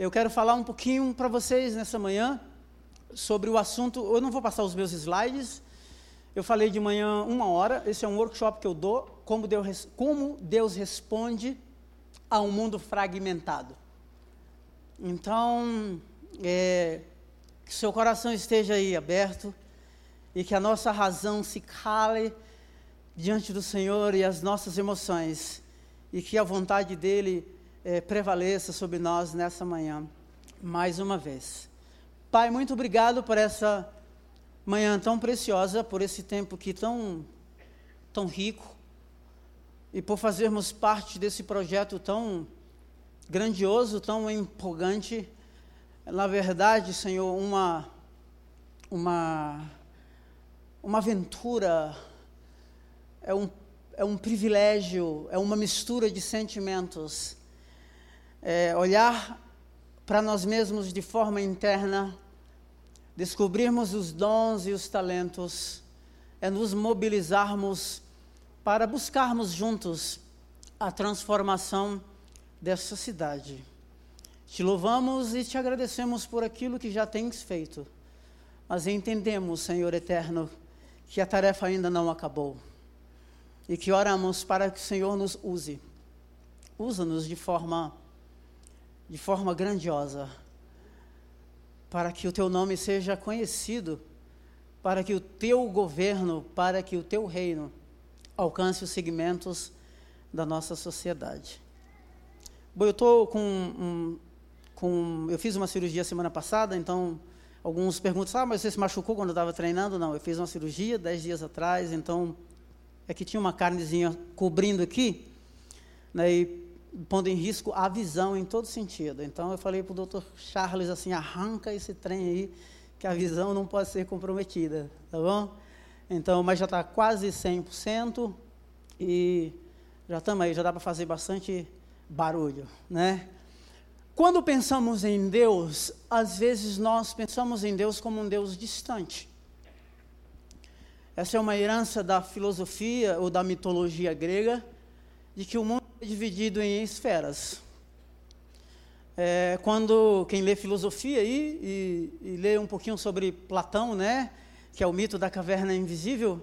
Eu quero falar um pouquinho para vocês nessa manhã sobre o assunto. Eu não vou passar os meus slides. Eu falei de manhã uma hora. Esse é um workshop que eu dou. Como Deus, como Deus responde a um mundo fragmentado. Então, é, que seu coração esteja aí aberto e que a nossa razão se cale diante do Senhor e as nossas emoções e que a vontade dele é, prevaleça sobre nós nessa manhã, mais uma vez. Pai, muito obrigado por essa manhã tão preciosa, por esse tempo que tão, tão rico e por fazermos parte desse projeto tão grandioso, tão empolgante. Na verdade, Senhor, uma, uma, uma aventura, é um, é um privilégio, é uma mistura de sentimentos é, olhar para nós mesmos de forma interna, descobrirmos os dons e os talentos, é nos mobilizarmos para buscarmos juntos a transformação dessa cidade. Te louvamos e te agradecemos por aquilo que já tens feito, mas entendemos, Senhor eterno, que a tarefa ainda não acabou e que oramos para que o Senhor nos use. Usa-nos de forma de forma grandiosa, para que o teu nome seja conhecido, para que o teu governo, para que o teu reino alcance os segmentos da nossa sociedade. Bom, eu estou com, um, com. Eu fiz uma cirurgia semana passada, então alguns perguntam: ah, mas você se machucou quando estava treinando? Não, eu fiz uma cirurgia dez dias atrás, então é que tinha uma carnezinha cobrindo aqui, né, e pondo em risco a visão em todo sentido. Então eu falei para o doutor Charles assim, arranca esse trem aí, que a visão não pode ser comprometida, tá bom? Então, mas já está quase 100% e já estamos aí, já dá para fazer bastante barulho, né? Quando pensamos em Deus, às vezes nós pensamos em Deus como um Deus distante. Essa é uma herança da filosofia ou da mitologia grega, de que o mundo dividido em esferas. É, quando quem lê filosofia aí, e, e lê um pouquinho sobre Platão, né, que é o mito da caverna invisível,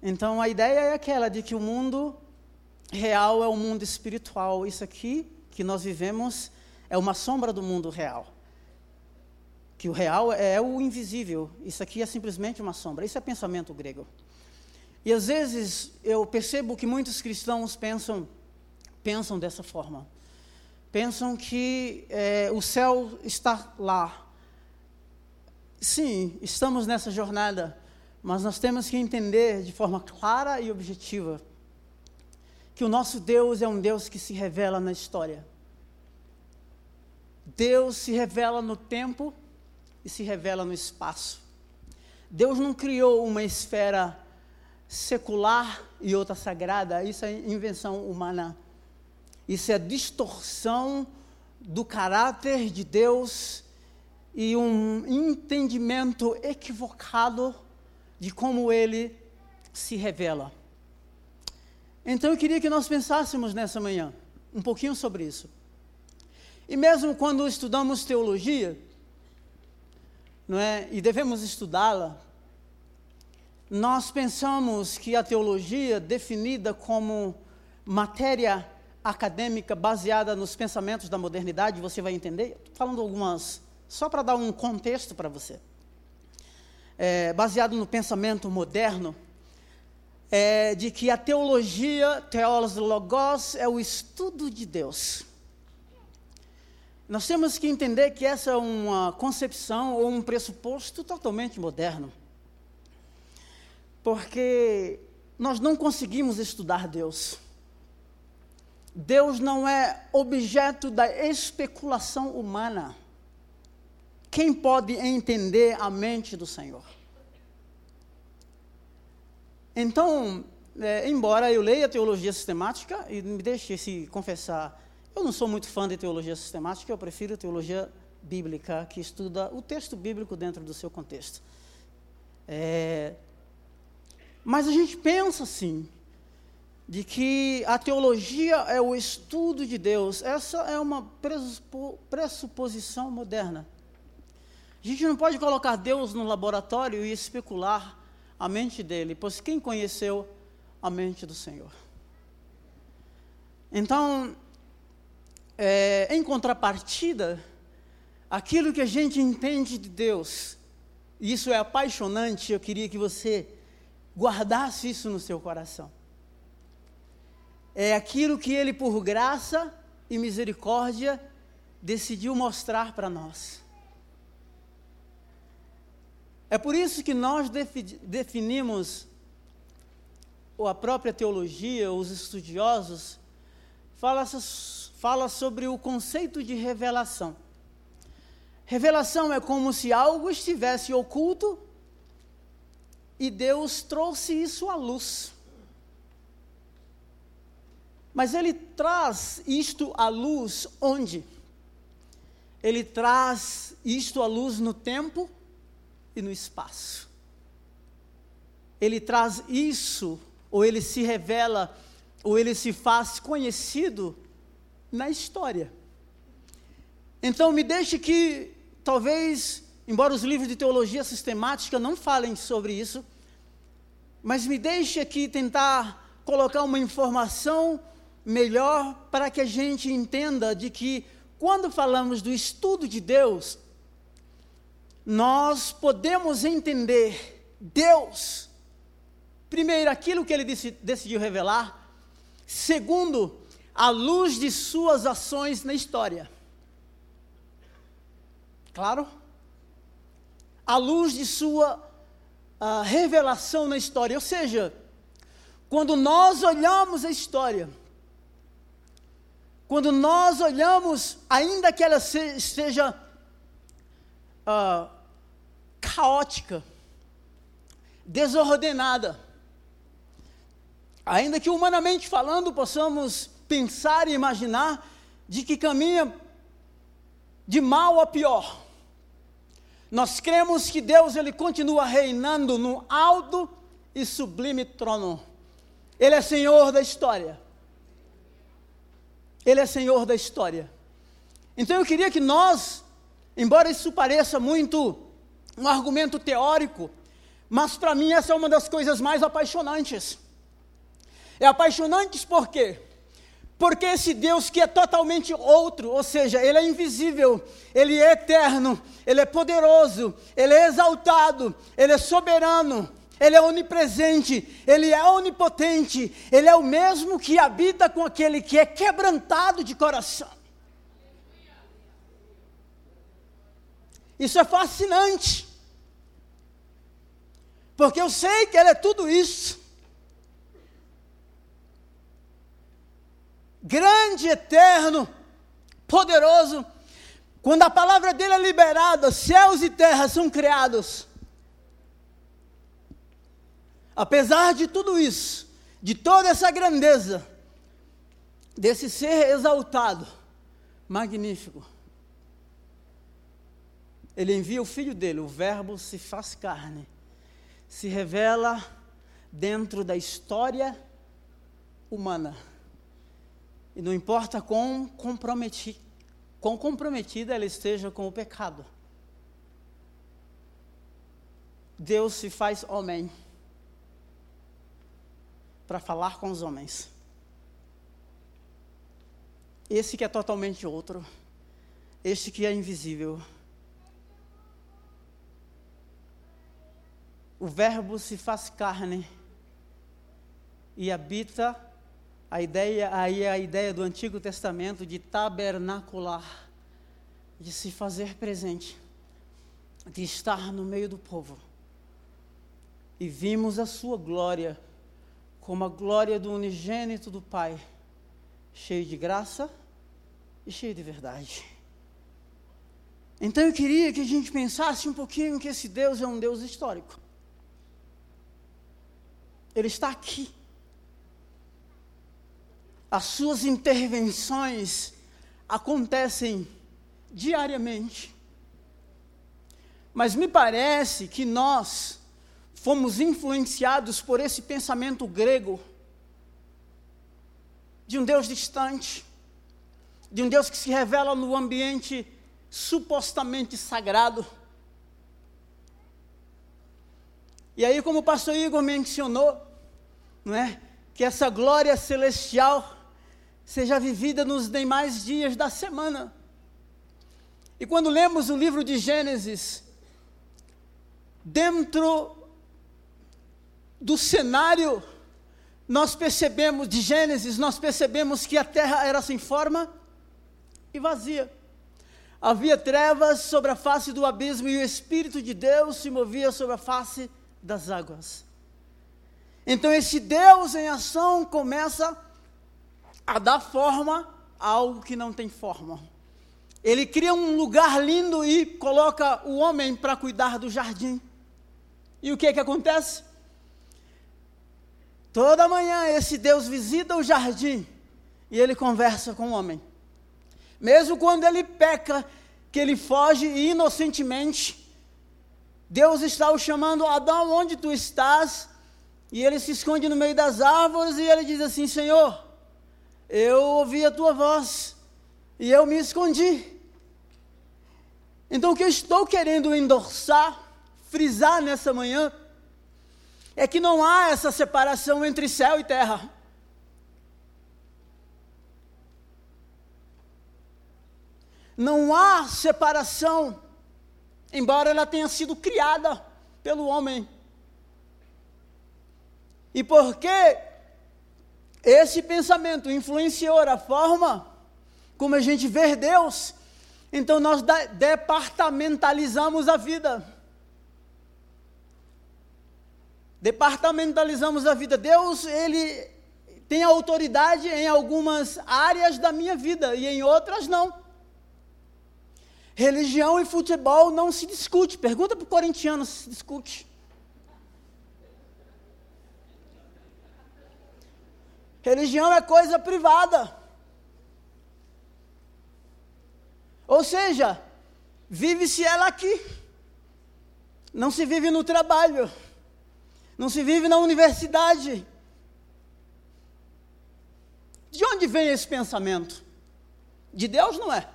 então a ideia é aquela de que o mundo real é o mundo espiritual. Isso aqui que nós vivemos é uma sombra do mundo real. Que o real é o invisível. Isso aqui é simplesmente uma sombra. Isso é pensamento grego. E às vezes eu percebo que muitos cristãos pensam pensam dessa forma. Pensam que é, o céu está lá. Sim, estamos nessa jornada, mas nós temos que entender de forma clara e objetiva que o nosso Deus é um Deus que se revela na história. Deus se revela no tempo e se revela no espaço. Deus não criou uma esfera secular e outra sagrada, isso é invenção humana. Isso é distorção do caráter de Deus e um entendimento equivocado de como ele se revela. Então eu queria que nós pensássemos nessa manhã um pouquinho sobre isso. E mesmo quando estudamos teologia, não é? E devemos estudá-la, nós pensamos que a teologia definida como matéria acadêmica baseada nos pensamentos da modernidade, você vai entender. Estou falando algumas, só para dar um contexto para você. É, baseado no pensamento moderno, é, de que a teologia, teólogos logos, é o estudo de Deus. Nós temos que entender que essa é uma concepção ou um pressuposto totalmente moderno. Porque nós não conseguimos estudar Deus. Deus não é objeto da especulação humana. Quem pode entender a mente do Senhor? Então, é, embora eu leia teologia sistemática, e me deixe se confessar, eu não sou muito fã de teologia sistemática, eu prefiro teologia bíblica, que estuda o texto bíblico dentro do seu contexto. É, mas a gente pensa assim, de que a teologia é o estudo de Deus. Essa é uma pressuposição moderna. A gente não pode colocar Deus no laboratório e especular a mente dele, pois quem conheceu a mente do Senhor? Então, é, em contrapartida, aquilo que a gente entende de Deus, isso é apaixonante, eu queria que você guardasse isso no seu coração. É aquilo que Ele, por graça e misericórdia, decidiu mostrar para nós. É por isso que nós definimos, ou a própria teologia, os estudiosos, fala, fala sobre o conceito de revelação. Revelação é como se algo estivesse oculto e Deus trouxe isso à luz. Mas ele traz isto à luz onde? Ele traz isto à luz no tempo e no espaço. Ele traz isso, ou ele se revela, ou ele se faz conhecido na história. Então, me deixe que, talvez, embora os livros de teologia sistemática não falem sobre isso, mas me deixe aqui tentar colocar uma informação melhor para que a gente entenda de que, quando falamos do estudo de Deus, nós podemos entender Deus, primeiro, aquilo que ele decidiu revelar, segundo, a luz de suas ações na história. Claro? A luz de sua uh, revelação na história. Ou seja, quando nós olhamos a história, quando nós olhamos, ainda que ela se, seja uh, caótica, desordenada. Ainda que humanamente falando possamos pensar e imaginar de que caminha de mal a pior. Nós cremos que Deus ele continua reinando no alto e sublime trono. Ele é Senhor da história. Ele é Senhor da história. Então eu queria que nós, embora isso pareça muito um argumento teórico, mas para mim essa é uma das coisas mais apaixonantes. É apaixonante por quê? Porque esse Deus que é totalmente outro, ou seja, ele é invisível, ele é eterno, ele é poderoso, ele é exaltado, ele é soberano, ele é onipresente, ele é onipotente, ele é o mesmo que habita com aquele que é quebrantado de coração. Isso é fascinante. Porque eu sei que Ele é tudo isso. Grande, eterno, poderoso. Quando a palavra dele é liberada, céus e terras são criados. Apesar de tudo isso, de toda essa grandeza, desse ser exaltado, magnífico, ele envia o filho dele, o Verbo se faz carne se revela dentro da história humana. E não importa quão, comprometi, quão comprometida ela esteja com o pecado. Deus se faz homem para falar com os homens. Esse que é totalmente outro, este que é invisível. o Verbo se faz carne e habita a ideia aí é a ideia do Antigo Testamento de tabernacular, de se fazer presente, de estar no meio do povo. E vimos a sua glória como a glória do unigênito do Pai, cheio de graça e cheio de verdade. Então eu queria que a gente pensasse um pouquinho que esse Deus é um Deus histórico. Ele está aqui. As suas intervenções acontecem diariamente. Mas me parece que nós fomos influenciados por esse pensamento grego de um Deus distante, de um Deus que se revela no ambiente supostamente sagrado. E aí, como o pastor Igor mencionou, não é? Que essa glória celestial seja vivida nos demais dias da semana. E quando lemos o livro de Gênesis, dentro do cenário, nós percebemos, de Gênesis, nós percebemos que a terra era sem forma e vazia. Havia trevas sobre a face do abismo e o Espírito de Deus se movia sobre a face das águas. Então, esse Deus em ação começa a dar forma a algo que não tem forma. Ele cria um lugar lindo e coloca o homem para cuidar do jardim. E o que é que acontece? Toda manhã esse Deus visita o jardim e ele conversa com o homem. Mesmo quando ele peca, que ele foge inocentemente, Deus está o chamando, Adão, onde tu estás? E ele se esconde no meio das árvores e ele diz assim: Senhor, eu ouvi a tua voz e eu me escondi. Então, o que eu estou querendo endossar, frisar nessa manhã, é que não há essa separação entre céu e terra. Não há separação, embora ela tenha sido criada pelo homem. E porque esse pensamento influenciou a forma como a gente vê Deus, então nós departamentalizamos a vida. Departamentalizamos a vida. Deus, ele tem autoridade em algumas áreas da minha vida e em outras não. Religião e futebol não se discute. Pergunta para o corintiano se se discute. Religião é coisa privada. Ou seja, vive-se ela aqui. Não se vive no trabalho não se vive na universidade. De onde vem esse pensamento? De Deus não é.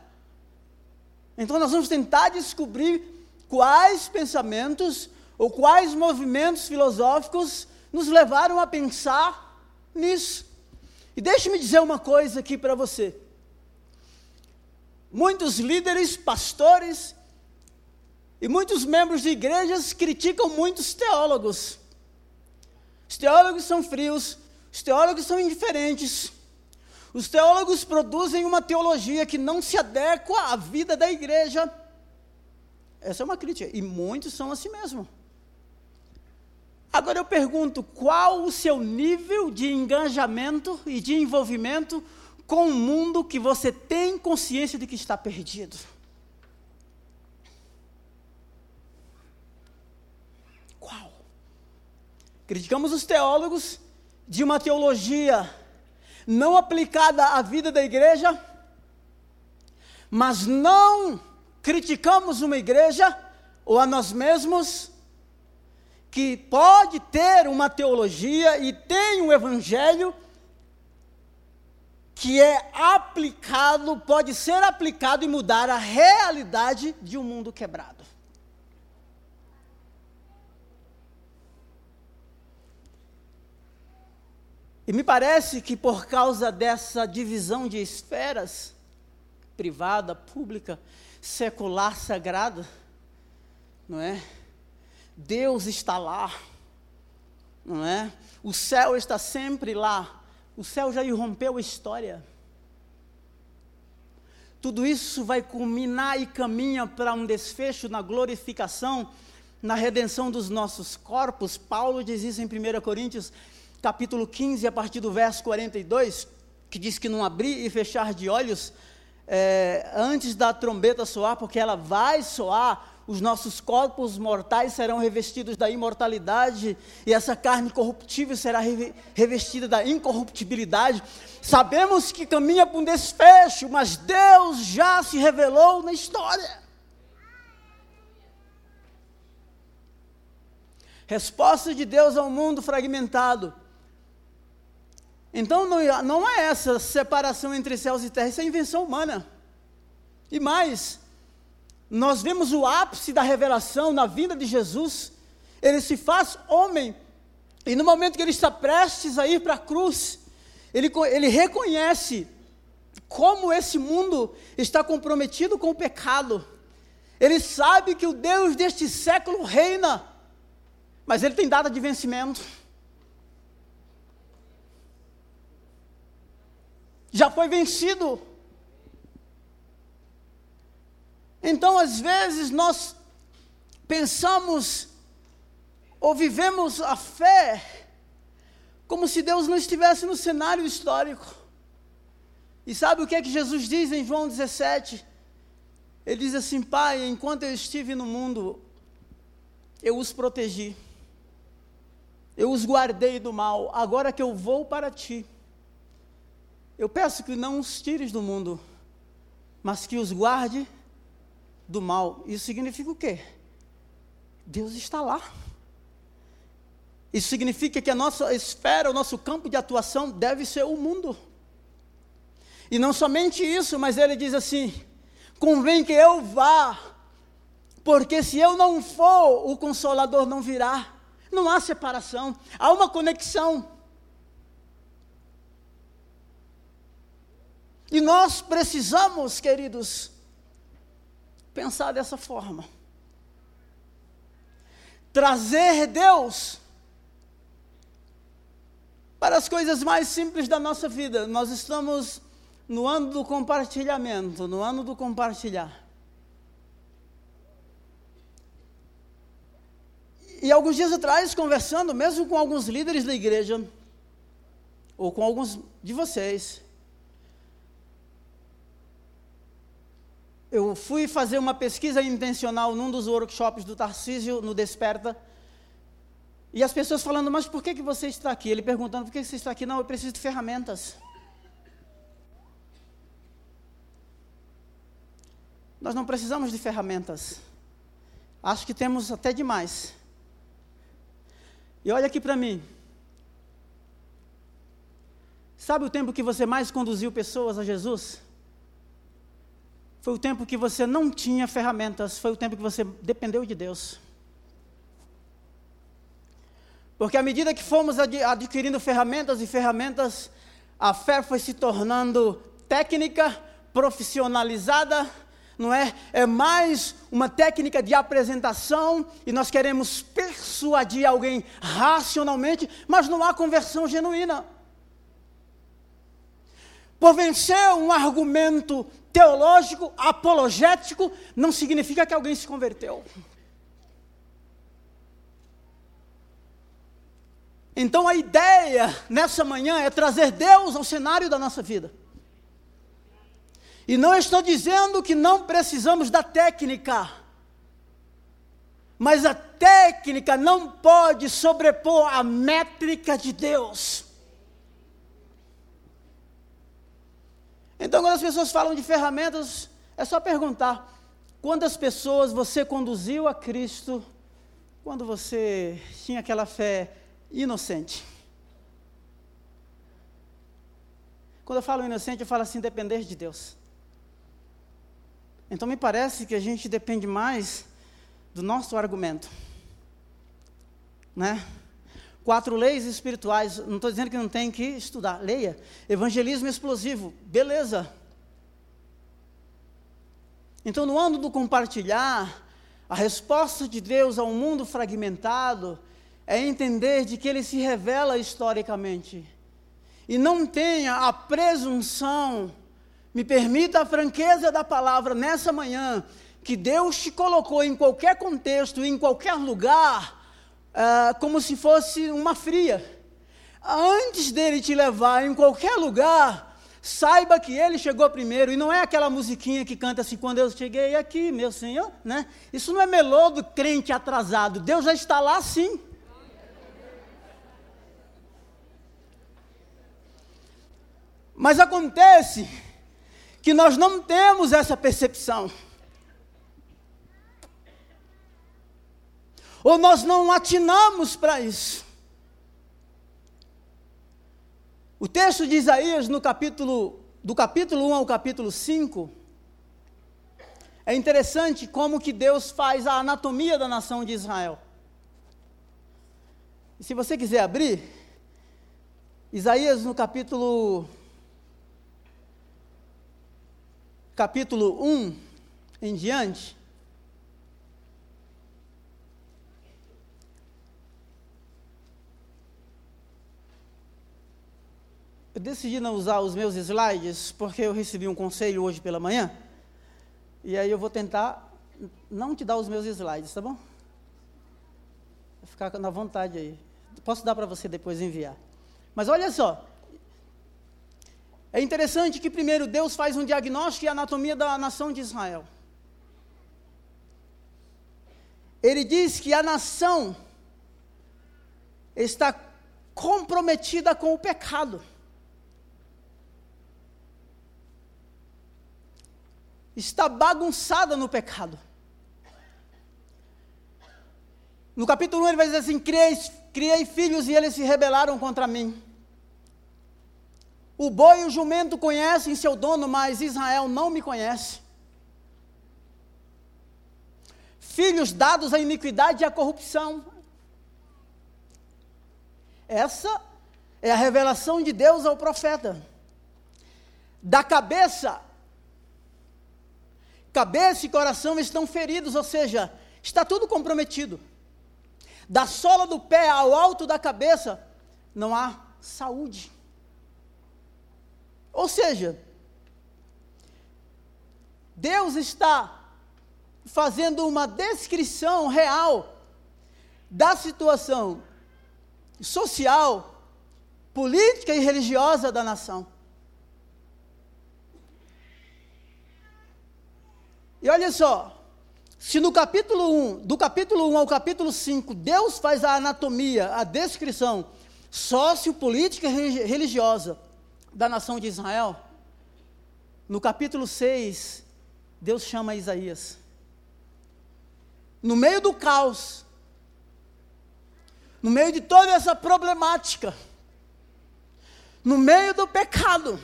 Então nós vamos tentar descobrir quais pensamentos ou quais movimentos filosóficos nos levaram a pensar nisso. E deixe-me dizer uma coisa aqui para você. Muitos líderes, pastores e muitos membros de igrejas criticam muitos teólogos. Os teólogos são frios, os teólogos são indiferentes. Os teólogos produzem uma teologia que não se adequa à vida da igreja. Essa é uma crítica, e muitos são assim mesmo. Agora eu pergunto: qual o seu nível de engajamento e de envolvimento com o mundo que você tem consciência de que está perdido? Criticamos os teólogos de uma teologia não aplicada à vida da igreja, mas não criticamos uma igreja ou a nós mesmos que pode ter uma teologia e tem um evangelho que é aplicado, pode ser aplicado e mudar a realidade de um mundo quebrado. E me parece que por causa dessa divisão de esferas, privada, pública, secular, sagrada, não é? Deus está lá, não é? O céu está sempre lá. O céu já irrompeu a história. Tudo isso vai culminar e caminha para um desfecho na glorificação, na redenção dos nossos corpos. Paulo diz isso em 1 Coríntios capítulo 15, a partir do verso 42, que diz que não abrir e fechar de olhos é, antes da trombeta soar, porque ela vai soar, os nossos corpos mortais serão revestidos da imortalidade, e essa carne corruptível será revestida da incorruptibilidade. Sabemos que caminha para um desfecho, mas Deus já se revelou na história. Resposta de Deus ao mundo fragmentado Então não, é essa separação entre céus e terra, isso é invenção humana. E mais, nós vemos o ápice da revelação na vinda de Jesus. Ele se faz homem, e no momento que ele está prestes a ir para a cruz, ele, ele reconhece como esse mundo está comprometido com o pecado. Ele sabe que o Deus deste século reina, mas ele tem data de vencimento. Já foi vencido. Então, às vezes, nós pensamos ou vivemos a fé como se Deus não estivesse no cenário histórico. E sabe o que é que Jesus diz em João 17? Ele diz assim: Pai, enquanto eu estive no mundo, eu os protegi, eu os guardei do mal, agora que eu vou para ti, eu peço que não os tires do mundo, mas que os guarde do mal. Isso significa o quê? Deus está lá. Isso significa que a nossa esfera, o nosso campo de atuação deve ser o mundo. E não somente isso, mas ele diz assim: convém que eu vá, porque se eu não for, o consolador não virá. Não há separação, há uma conexão. E nós precisamos, queridos, pensar dessa forma. Trazer Deus para as coisas mais simples da nossa vida. Nós estamos no ano do compartilhamento, no ano do compartilhar. E alguns dias atrás, conversando, mesmo com alguns líderes da igreja, ou com alguns de vocês, eu fui fazer uma pesquisa intencional num dos workshops do Tarcísio, no Desperta, e as pessoas falando, mas por que, que você está aqui? Ele perguntando, por que você está aqui? Não, eu preciso de ferramentas. Nós não precisamos de ferramentas. Acho que temos até demais. E olha aqui para mim. Sabe o tempo que você mais conduziu pessoas a Jesus? Foi o tempo que você não tinha ferramentas, foi o tempo que você dependeu de Deus. Porque à medida que fomos adquirindo ferramentas e ferramentas, a fé foi se tornando técnica, profissionalizada, não é? É mais uma técnica de apresentação e nós queremos persuadir alguém racionalmente, mas não há conversão genuína. Por vencer um argumento teológico, apologético, não significa que alguém se converteu. Então a ideia nessa manhã é trazer Deus ao cenário da nossa vida. E não estou dizendo que não precisamos da técnica, mas a técnica não pode sobrepor a métrica de Deus. Então, quando as pessoas falam de ferramentas, é só perguntar: quantas pessoas você conduziu a Cristo quando você tinha aquela fé inocente? Quando eu falo inocente, eu falo assim: depender de Deus. Então me parece que a gente depende mais do nosso argumento. Né? Quatro leis espirituais, não estou dizendo que não tem que estudar, leia. Evangelismo explosivo, beleza. Então, no ano do compartilhar, a resposta de Deus ao mundo fragmentado é entender de que ele se revela historicamente. E não tenha a presunção me permita a franqueza da palavra nessa manhã, que Deus te colocou em qualquer contexto, em qualquer lugar, uh, como se fosse uma fria. Antes dele te levar em qualquer lugar, saiba que ele chegou primeiro, e não é aquela musiquinha que canta assim, quando eu cheguei aqui, meu Senhor, né? Isso não é melô do crente atrasado, Deus já está lá sim. Mas acontece que nós não temos essa percepção. Ou nós não atinamos para isso. O texto de Isaías, no capítulo, do capítulo 1 ao capítulo 5, é interessante como que Deus faz a anatomia da nação de Israel. E se você quiser abrir, Isaías no capítulo capítulo 1 em diante, Eu decidi não usar os meus slides porque eu recebi um conselho hoje pela manhã. E aí eu vou tentar não te dar os meus slides, tá bom? Ficar na vontade aí. Posso dar para você depois enviar. Mas olha só. É interessante que primeiro Deus faz um diagnóstico e anatomia da nação de Israel. Ele diz que a nação está comprometida com o pecado. Está bagunçada no pecado. No capítulo 1 ele vai dizer assim: criei, criei filhos e eles se rebelaram contra mim. O boi e o jumento conhecem seu dono, mas Israel não me conhece. Filhos dados à iniquidade e à corrupção. Essa é a revelação de Deus ao profeta. Da cabeça Cabeça e coração estão feridos, ou seja, está tudo comprometido. Da sola do pé ao alto da cabeça, não há saúde. Ou seja, Deus está fazendo uma descrição real da situação social, política e religiosa da nação. E olha só, se no capítulo 1, do capítulo 1 ao capítulo 5, Deus faz a anatomia, a descrição sociopolítica e religiosa da nação de Israel, no capítulo 6, Deus chama Isaías. No meio do caos, no meio de toda essa problemática, no meio do pecado,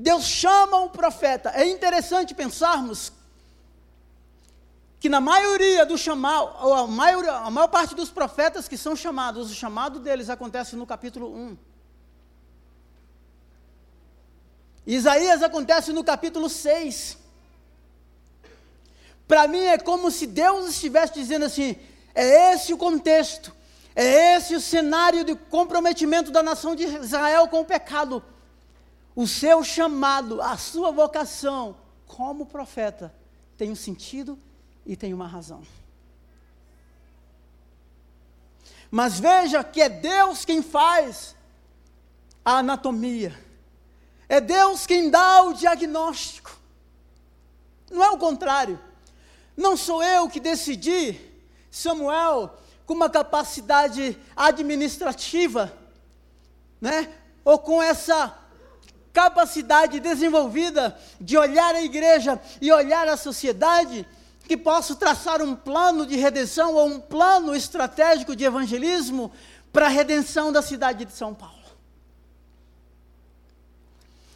Deus chama um profeta. É interessante pensarmos que na maioria do chamado, ou a, maioria, a maior parte dos profetas que são chamados, o chamado deles acontece no capítulo 1. Isaías acontece no capítulo 6. Para mim é como se Deus estivesse dizendo assim: é esse o contexto, é esse o cenário de comprometimento da nação de Israel com o pecado o seu chamado, a sua vocação como profeta tem um sentido e tem uma razão. Mas veja que é Deus quem faz a anatomia. É Deus quem dá o diagnóstico. Não é o contrário. Não sou eu que decidi, Samuel, com uma capacidade administrativa, né? Ou com essa capacidade desenvolvida de olhar a igreja e olhar a sociedade, que posso traçar um plano de redenção ou um plano estratégico de evangelismo para a redenção da cidade de São Paulo.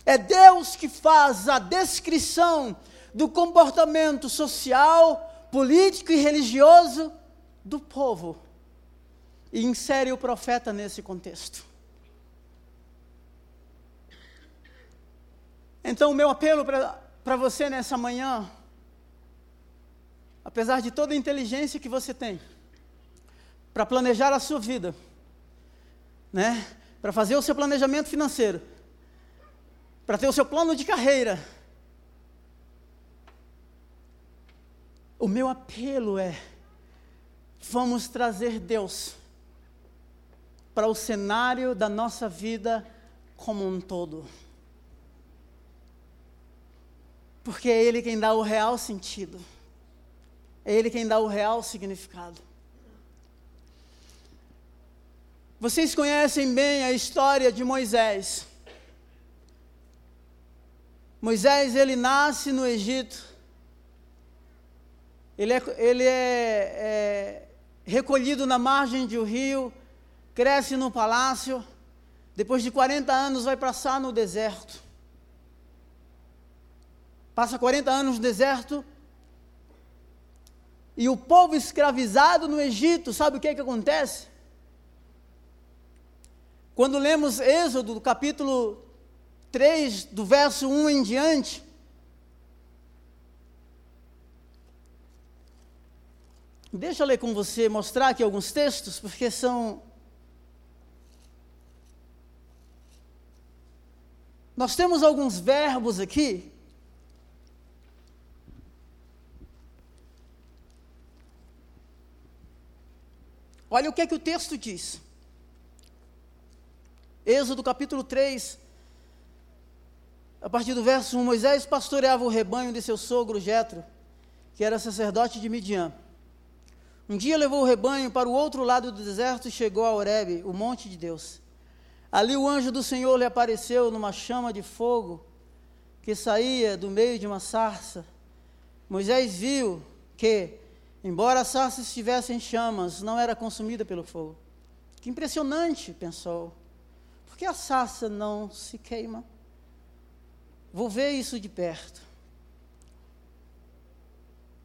É Deus que faz a descrição do comportamento social, político e religioso do povo e insere o profeta nesse contexto. Então, o meu apelo para você nessa manhã, apesar de toda a inteligência que você tem, para planejar a sua vida, né? para fazer o seu planejamento financeiro, para ter o seu plano de carreira, o meu apelo é: vamos trazer Deus para o cenário da nossa vida como um todo. Porque é Ele quem dá o real sentido. É Ele quem dá o real significado. Vocês conhecem bem a história de Moisés. Moisés, ele nasce no Egito. Ele é, ele é, é recolhido na margem de um rio, cresce no palácio, Depois de 40 anos, vai passar no deserto. Passa 40 anos no deserto. E o povo escravizado no Egito, sabe o que, é que acontece? Quando lemos Êxodo, capítulo 3, do verso 1 em diante, Deixa eu ler com você, mostrar aqui alguns textos, porque são. Nós temos alguns verbos aqui. Olha o que é que o texto diz. Êxodo capítulo 3, a partir do verso 1, Moisés pastoreava o rebanho de seu sogro Jetro, que era sacerdote de Midian. Um dia levou o rebanho para o outro lado do deserto e chegou a Horebe, o monte de Deus. Ali o anjo do Senhor lhe apareceu numa chama de fogo que saía do meio de uma sarça. Moisés viu que, embora a sarça estivesse em chamas, não era consumida pelo fogo. Que impressionante, pensou. Por que a sarça não se queima? Vou ver isso de perto.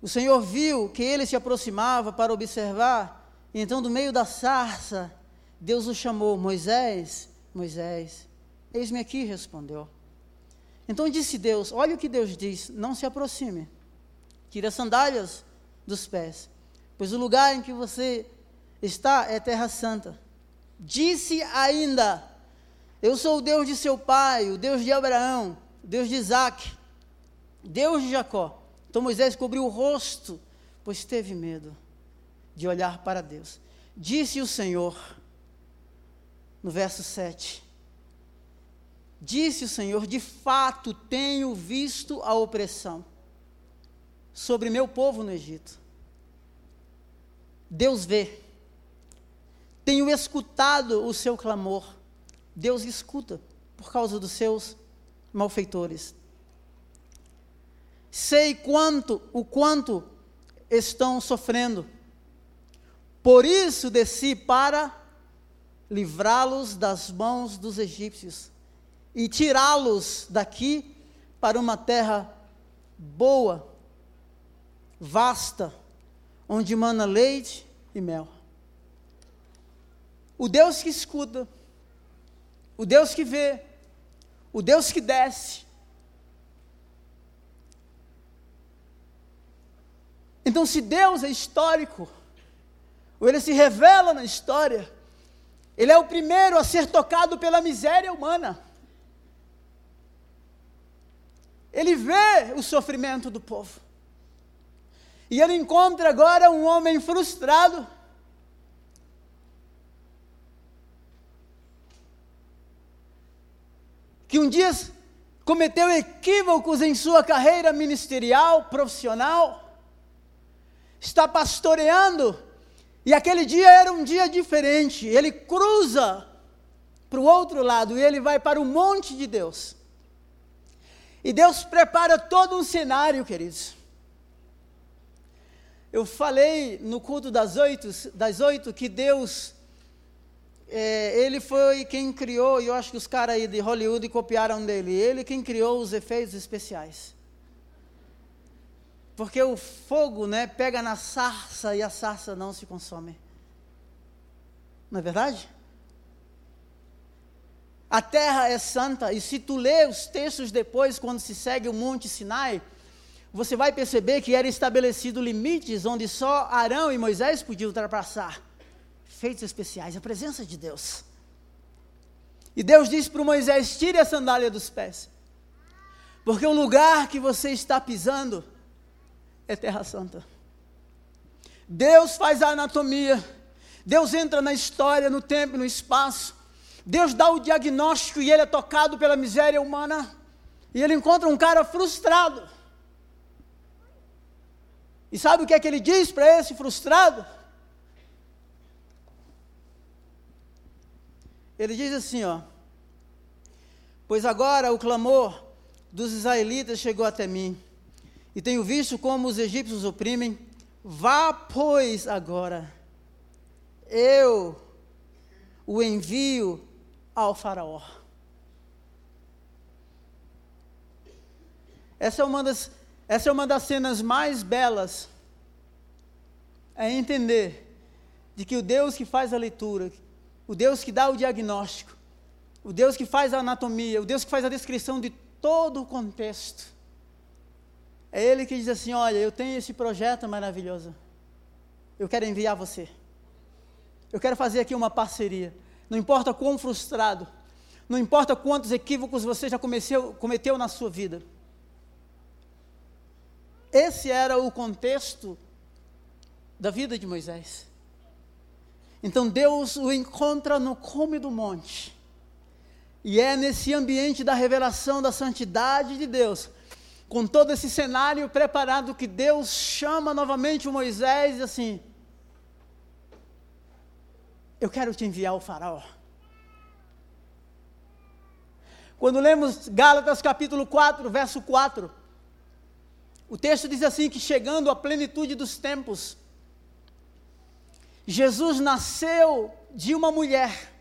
O Senhor viu que ele se aproximava para observar, e então, do meio da sarça, Deus o chamou: Moisés, Moisés, eis-me aqui, respondeu. Então disse Deus: Olha o que Deus diz: Não se aproxime, tire as sandálias dos pés, pois o lugar em que você está é terra santa. Disse ainda: Eu sou o Deus de seu pai, o Deus de Abraão, o Deus de Isaac, Deus de Jacó. Então Moisés cobriu o rosto, pois teve medo de olhar para Deus. Disse o Senhor, no verso 7, Disse o Senhor: De fato tenho visto a opressão sobre meu povo no Egito. Deus vê. Tenho escutado o seu clamor. Deus escuta por causa dos seus malfeitores. Sei quanto, o quanto estão sofrendo. Por isso desci para livrá-los das mãos dos egípcios e tirá-los daqui para uma terra boa, vasta, onde mana leite e mel. O Deus que escuta, o Deus que vê, o Deus que desce, Então, se Deus é histórico, ou ele se revela na história, ele é o primeiro a ser tocado pela miséria humana. Ele vê o sofrimento do povo. E ele encontra agora um homem frustrado. Que um dia cometeu equívocos em sua carreira ministerial, profissional está pastoreando, e aquele dia era um dia diferente. Ele cruza para o outro lado e ele vai para o monte de Deus. E Deus prepara todo um cenário, queridos. Eu falei no culto das oito, das oito que Deus, é, Ele foi quem criou, e eu acho que os caras aí de Hollywood copiaram dele, Ele quem criou os efeitos especiais. Porque o fogo, né, pega na sarça e a sarça não se consome. Não é verdade? A terra é santa e se tu lê os textos depois, quando se segue o Monte Sinai, você vai perceber que era estabelecido limites onde só Arão e Moisés podiam ultrapassar. Feitos especiais, a presença de Deus. E Deus disse para Moisés: tire a sandália dos pés, porque o lugar que você está pisando é Terra Santa. Deus faz a anatomia, Deus entra na história, no tempo no espaço. Deus dá o diagnóstico e ele é tocado pela miséria humana. E ele encontra um cara frustrado. E sabe o que é que ele diz para esse frustrado? Ele diz assim, ó: Pois agora o clamor dos israelitas chegou até mim e tenho visto como os egípcios oprimem. Vá, pois, agora, eu o envio ao Faraó. Essa é uma das, essa é uma das cenas mais belas, é entender de que o Deus que faz a leitura, o Deus que dá o diagnóstico, o Deus que faz a anatomia, o Deus que faz a descrição de todo o contexto, é Ele que diz assim: Olha, eu tenho esse projeto maravilhoso, eu quero enviar você, eu quero fazer aqui uma parceria, não importa quão frustrado, não importa quantos equívocos você já comeceu, cometeu na sua vida. Esse era o contexto da vida de Moisés. Então Deus o encontra no cume do monte. E é nesse ambiente da revelação da santidade de Deus, com todo esse cenário preparado, que Deus chama novamente o Moisés e assim: Eu quero te enviar ao Faraó. Quando lemos Gálatas capítulo 4, verso 4, o texto diz assim: que chegando à plenitude dos tempos, Jesus nasceu de uma mulher,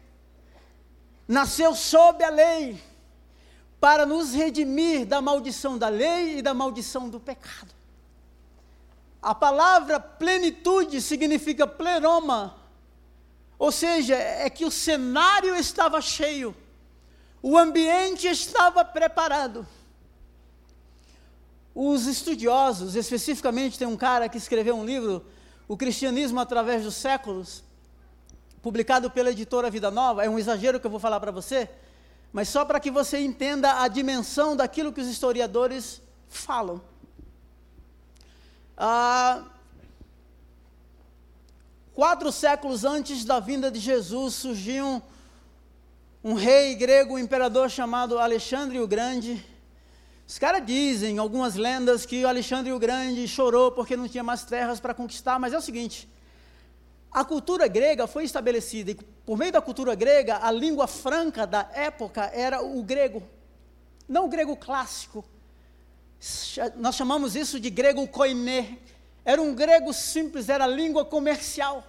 nasceu sob a lei, para nos redimir da maldição da lei e da maldição do pecado. A palavra plenitude significa pleroma, ou seja, é que o cenário estava cheio, o ambiente estava preparado. Os estudiosos, especificamente, tem um cara que escreveu um livro o Cristianismo através dos séculos, publicado pela editora Vida Nova, é um exagero que eu vou falar para você, mas só para que você entenda a dimensão daquilo que os historiadores falam. Ah, quatro séculos antes da vinda de Jesus, surgiu um, um rei grego, um imperador chamado Alexandre o Grande, os caras dizem, algumas lendas, que o Alexandre o Grande chorou porque não tinha mais terras para conquistar, mas é o seguinte: a cultura grega foi estabelecida, e por meio da cultura grega, a língua franca da época era o grego, não o grego clássico. Nós chamamos isso de grego koiné. Era um grego simples, era língua comercial.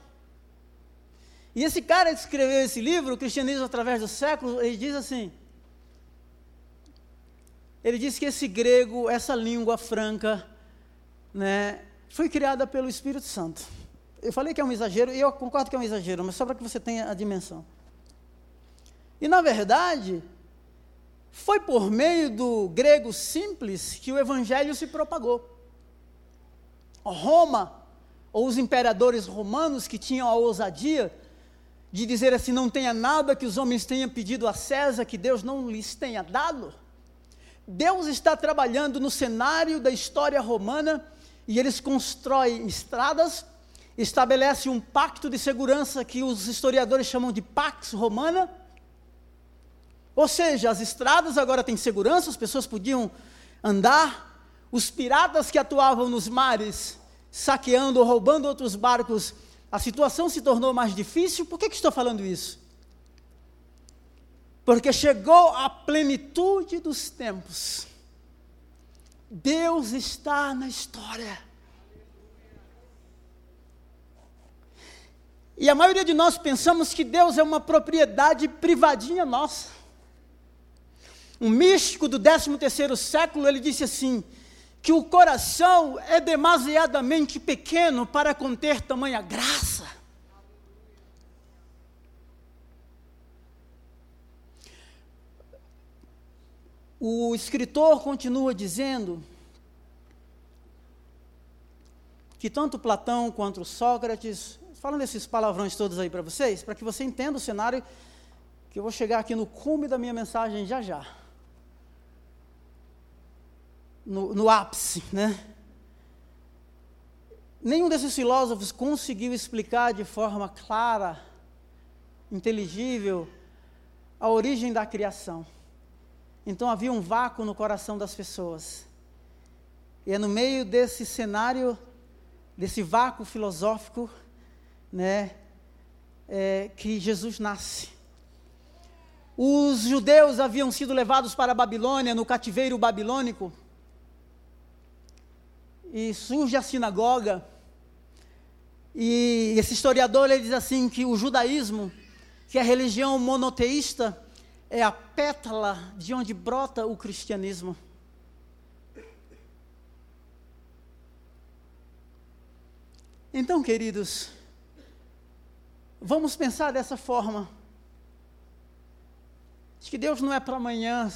E esse cara que escreveu esse livro, O Cristianismo através dos séculos, ele diz assim: ele diz que esse grego, essa língua franca, né, foi criada pelo Espírito Santo. Eu falei que é um exagero, e eu concordo que é um exagero, mas só para que você tenha a dimensão. E na verdade, foi por meio do grego simples que o evangelho se propagou. Roma, ou os imperadores romanos que tinham a ousadia de dizer assim: não tenha nada que os homens tenham pedido a César que Deus não lhes tenha dado Deus está trabalhando no cenário da história romana e eles constroem estradas, estabelece um pacto de segurança que os historiadores chamam de Pax Romana. Ou seja, as estradas agora têm segurança, as pessoas podiam andar, os piratas que atuavam nos mares, saqueando ou roubando outros barcos, a situação se tornou mais difícil. Por que, que estou falando isso? Porque chegou a plenitude dos tempos. Deus está na história. E a maioria de nós pensamos que Deus é uma propriedade privadinha nossa. Um místico do 13º século, ele disse assim, que o coração é demasiadamente pequeno para conter tamanha graça. O escritor continua dizendo que tanto Platão quanto Sócrates, falando esses palavrões todos aí para vocês, para que você entenda o cenário, que eu vou chegar aqui no cume da minha mensagem já já. No, no ápice, né? Nenhum desses filósofos conseguiu explicar de forma clara, inteligível, a origem da criação. Então havia um vácuo no coração das pessoas. E é no meio desse cenário, desse vácuo filosófico, né, é, que Jesus nasce. Os judeus haviam sido levados para a Babilônia, no cativeiro babilônico, e surge a sinagoga, e esse historiador ele diz assim que o judaísmo, que é a religião monoteísta, é a pétala de onde brota o cristianismo. Então, queridos, vamos pensar dessa forma. De que Deus não é para amanhã.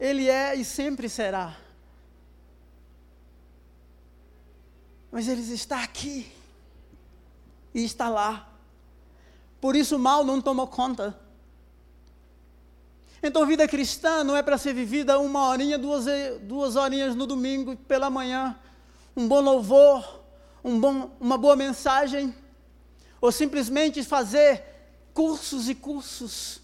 Ele é e sempre será. Mas Ele está aqui e está lá. Por isso o mal não tomou conta. Então, vida cristã não é para ser vivida uma horinha, duas, duas horinhas no domingo pela manhã, um bom louvor, um bom, uma boa mensagem, ou simplesmente fazer cursos e cursos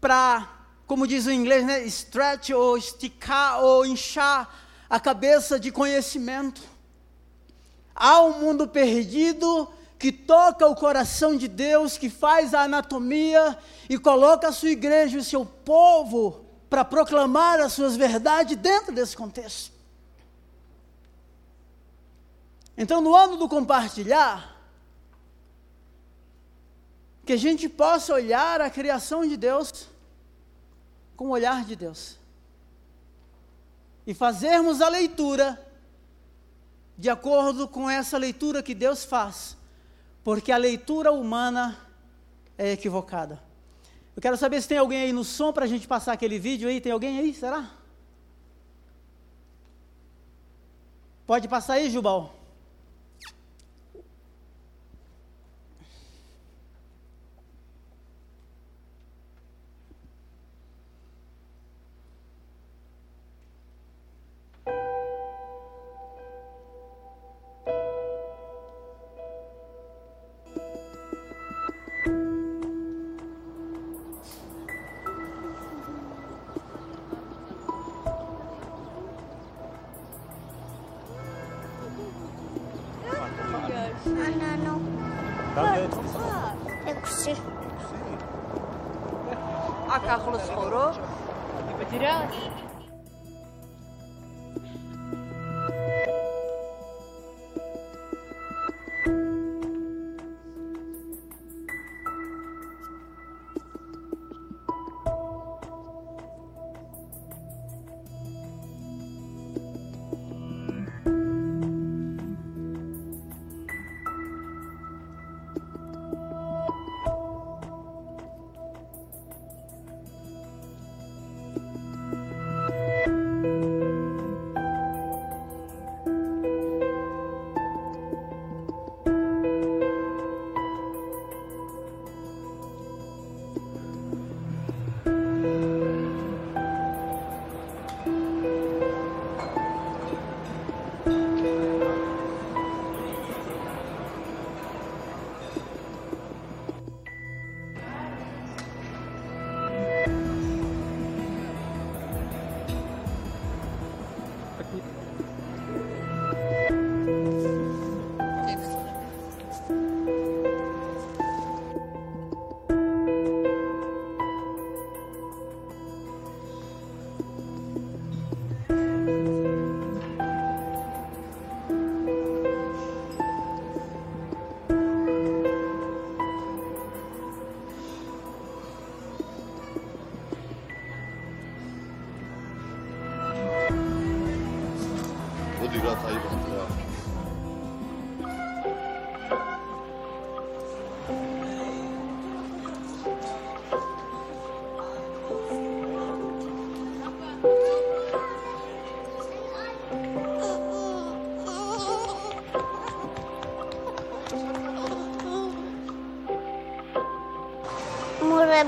para, como diz o inglês, né, stretch ou esticar ou inchar a cabeça de conhecimento. Há um mundo perdido que toca o coração de Deus, que faz a anatomia e coloca a sua igreja e o seu povo para proclamar as suas verdades dentro desse contexto. Então, no ano do compartilhar, que a gente possa olhar a criação de Deus com o olhar de Deus e fazermos a leitura de acordo com essa leitura que Deus faz, porque a leitura humana é equivocada. Eu quero saber se tem alguém aí no som para a gente passar aquele vídeo aí. Tem alguém aí? Será? Pode passar aí, Jubal.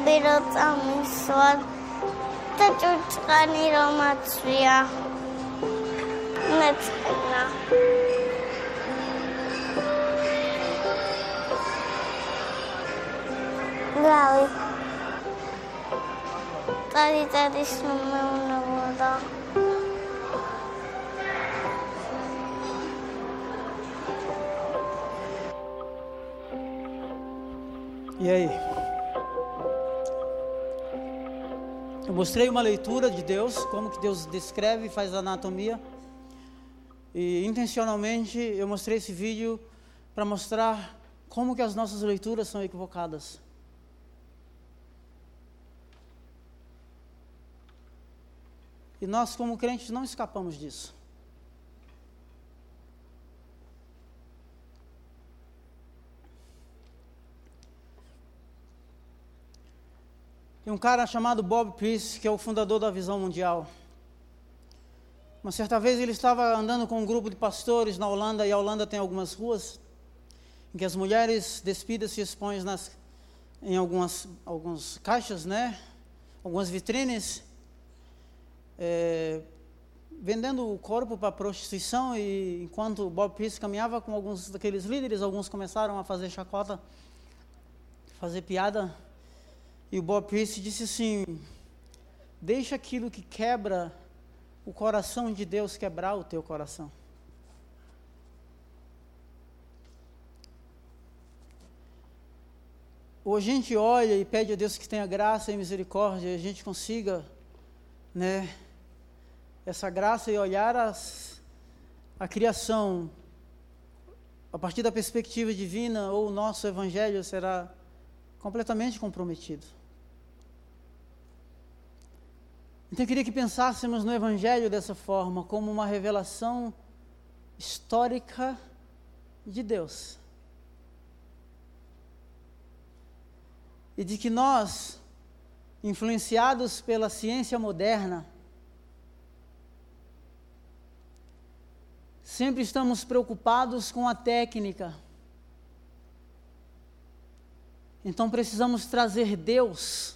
birotamisor, tačučkaniromatria, netzegna. Glavy. Tady, tady jsme měli mostrei uma leitura de Deus, como que Deus descreve e faz a anatomia. E intencionalmente eu mostrei esse vídeo para mostrar como que as nossas leituras são equivocadas. E nós como crentes não escapamos disso. Tem um cara chamado Bob Peace, que é o fundador da Visão Mundial. Uma certa vez ele estava andando com um grupo de pastores na Holanda, e a Holanda tem algumas ruas em que as mulheres despidas se expõem nas, em algumas, algumas caixas, né? algumas vitrines, é, vendendo o corpo para prostituição. E enquanto Bob Peace caminhava com alguns daqueles líderes, alguns começaram a fazer chacota, fazer piada e o Bob Pierce disse assim: Deixa aquilo que quebra o coração de Deus quebrar o teu coração. Ou a gente olha e pede a Deus que tenha graça e misericórdia, e a gente consiga, né, essa graça e olhar as, a criação a partir da perspectiva divina, ou o nosso evangelho será completamente comprometido. Então eu queria que pensássemos no Evangelho dessa forma, como uma revelação histórica de Deus. E de que nós, influenciados pela ciência moderna, sempre estamos preocupados com a técnica. Então precisamos trazer Deus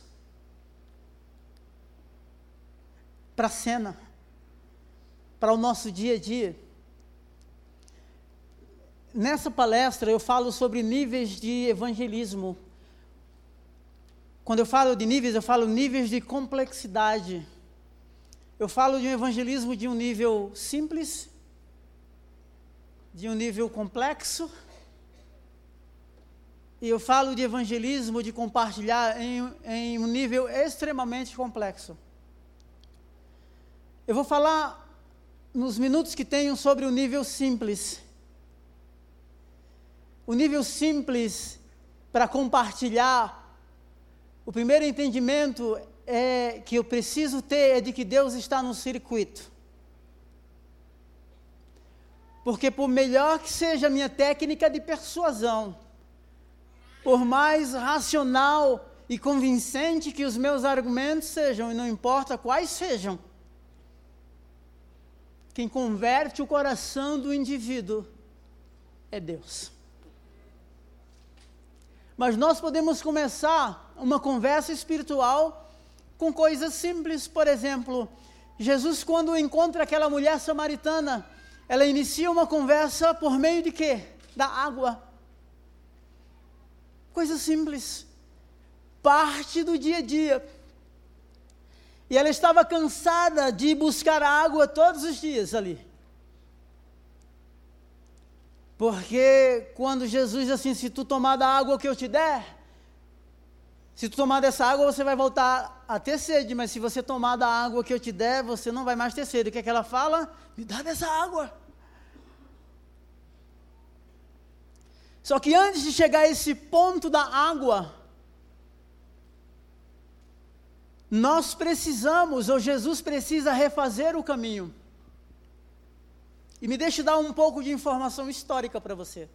para a cena, para o nosso dia a dia. Nessa palestra eu falo sobre níveis de evangelismo. Quando eu falo de níveis, eu falo níveis de complexidade. Eu falo de um evangelismo de um nível simples, de um nível complexo, e eu falo de evangelismo, de compartilhar em, em um nível extremamente complexo. Eu vou falar nos minutos que tenho sobre o nível simples. O nível simples para compartilhar. O primeiro entendimento é que eu preciso ter é de que Deus está no circuito. Porque por melhor que seja a minha técnica de persuasão, por mais racional e convincente que os meus argumentos sejam, e não importa quais sejam, quem converte o coração do indivíduo é Deus. Mas nós podemos começar uma conversa espiritual com coisas simples, por exemplo, Jesus quando encontra aquela mulher samaritana, ela inicia uma conversa por meio de quê? Da água. Coisa simples. Parte do dia a dia. E ela estava cansada de buscar água todos os dias ali. Porque quando Jesus diz assim, se tu tomar da água que eu te der, se tu tomar dessa água, você vai voltar a ter sede, mas se você tomar da água que eu te der, você não vai mais ter sede. O que é que ela fala? Me dá dessa água. Só que antes de chegar a esse ponto da água, Nós precisamos, ou Jesus precisa refazer o caminho. E me deixe dar um pouco de informação histórica para você.